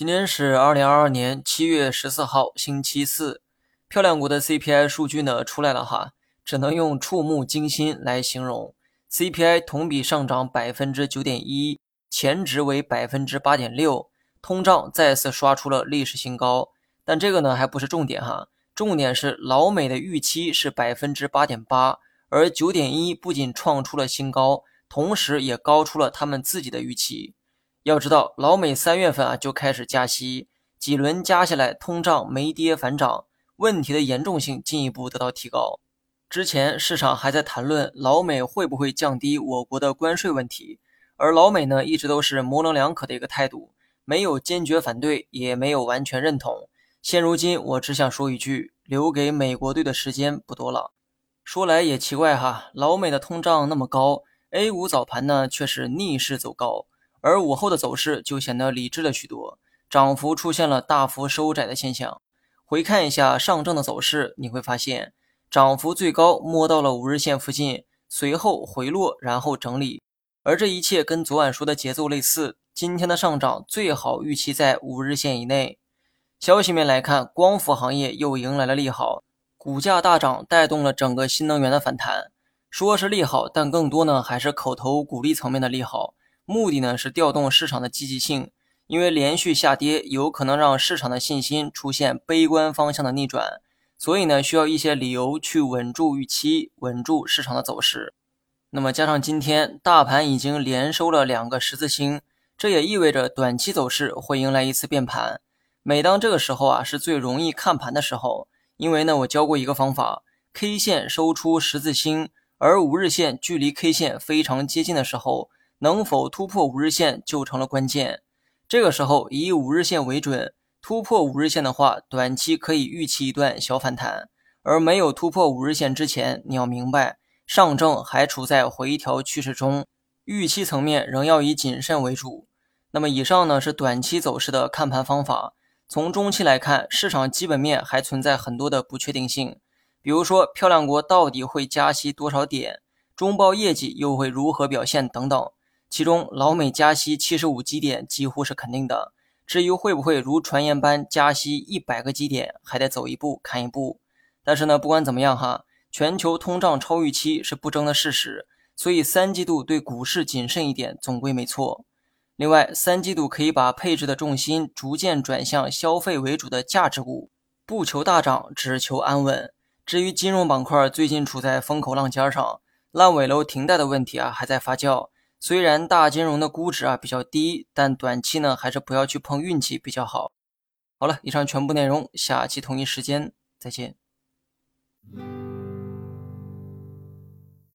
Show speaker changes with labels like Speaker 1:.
Speaker 1: 今天是二零二二年七月十四号，星期四。漂亮国的 CPI 数据呢出来了哈，只能用触目惊心来形容。CPI 同比上涨百分之九点一，前值为百分之八点六，通胀再次刷出了历史新高。但这个呢还不是重点哈，重点是老美的预期是百分之八点八，而九点一不仅创出了新高，同时也高出了他们自己的预期。要知道，老美三月份啊就开始加息，几轮加下来，通胀没跌反涨，问题的严重性进一步得到提高。之前市场还在谈论老美会不会降低我国的关税问题，而老美呢一直都是模棱两可的一个态度，没有坚决反对，也没有完全认同。现如今，我只想说一句：留给美国队的时间不多了。说来也奇怪哈，老美的通胀那么高，A 股早盘呢却是逆势走高。而午后的走势就显得理智了许多，涨幅出现了大幅收窄的现象。回看一下上证的走势，你会发现涨幅最高摸到了五日线附近，随后回落，然后整理。而这一切跟昨晚说的节奏类似。今天的上涨最好预期在五日线以内。消息面来看，光伏行业又迎来了利好，股价大涨，带动了整个新能源的反弹。说是利好，但更多呢还是口头鼓励层面的利好。目的呢是调动市场的积极性，因为连续下跌有可能让市场的信心出现悲观方向的逆转，所以呢需要一些理由去稳住预期，稳住市场的走势。那么加上今天大盘已经连收了两个十字星，这也意味着短期走势会迎来一次变盘。每当这个时候啊是最容易看盘的时候，因为呢我教过一个方法，K 线收出十字星，而五日线距离 K 线非常接近的时候。能否突破五日线就成了关键。这个时候以五日线为准，突破五日线的话，短期可以预期一段小反弹。而没有突破五日线之前，你要明白，上证还处在回调趋势中，预期层面仍要以谨慎为主。那么以上呢是短期走势的看盘方法。从中期来看，市场基本面还存在很多的不确定性，比如说漂亮国到底会加息多少点，中报业绩又会如何表现等等。其中，老美加息七十五基点几乎是肯定的。至于会不会如传言般加息一百个基点，还得走一步看一步。但是呢，不管怎么样哈，全球通胀超预期是不争的事实，所以三季度对股市谨慎一点总归没错。另外，三季度可以把配置的重心逐渐转向消费为主的价值股，不求大涨，只求安稳。至于金融板块，最近处在风口浪尖上，烂尾楼停贷的问题啊还在发酵。虽然大金融的估值啊比较低，但短期呢还是不要去碰运气比较好。好了，以上全部内容，下期同一时间再见。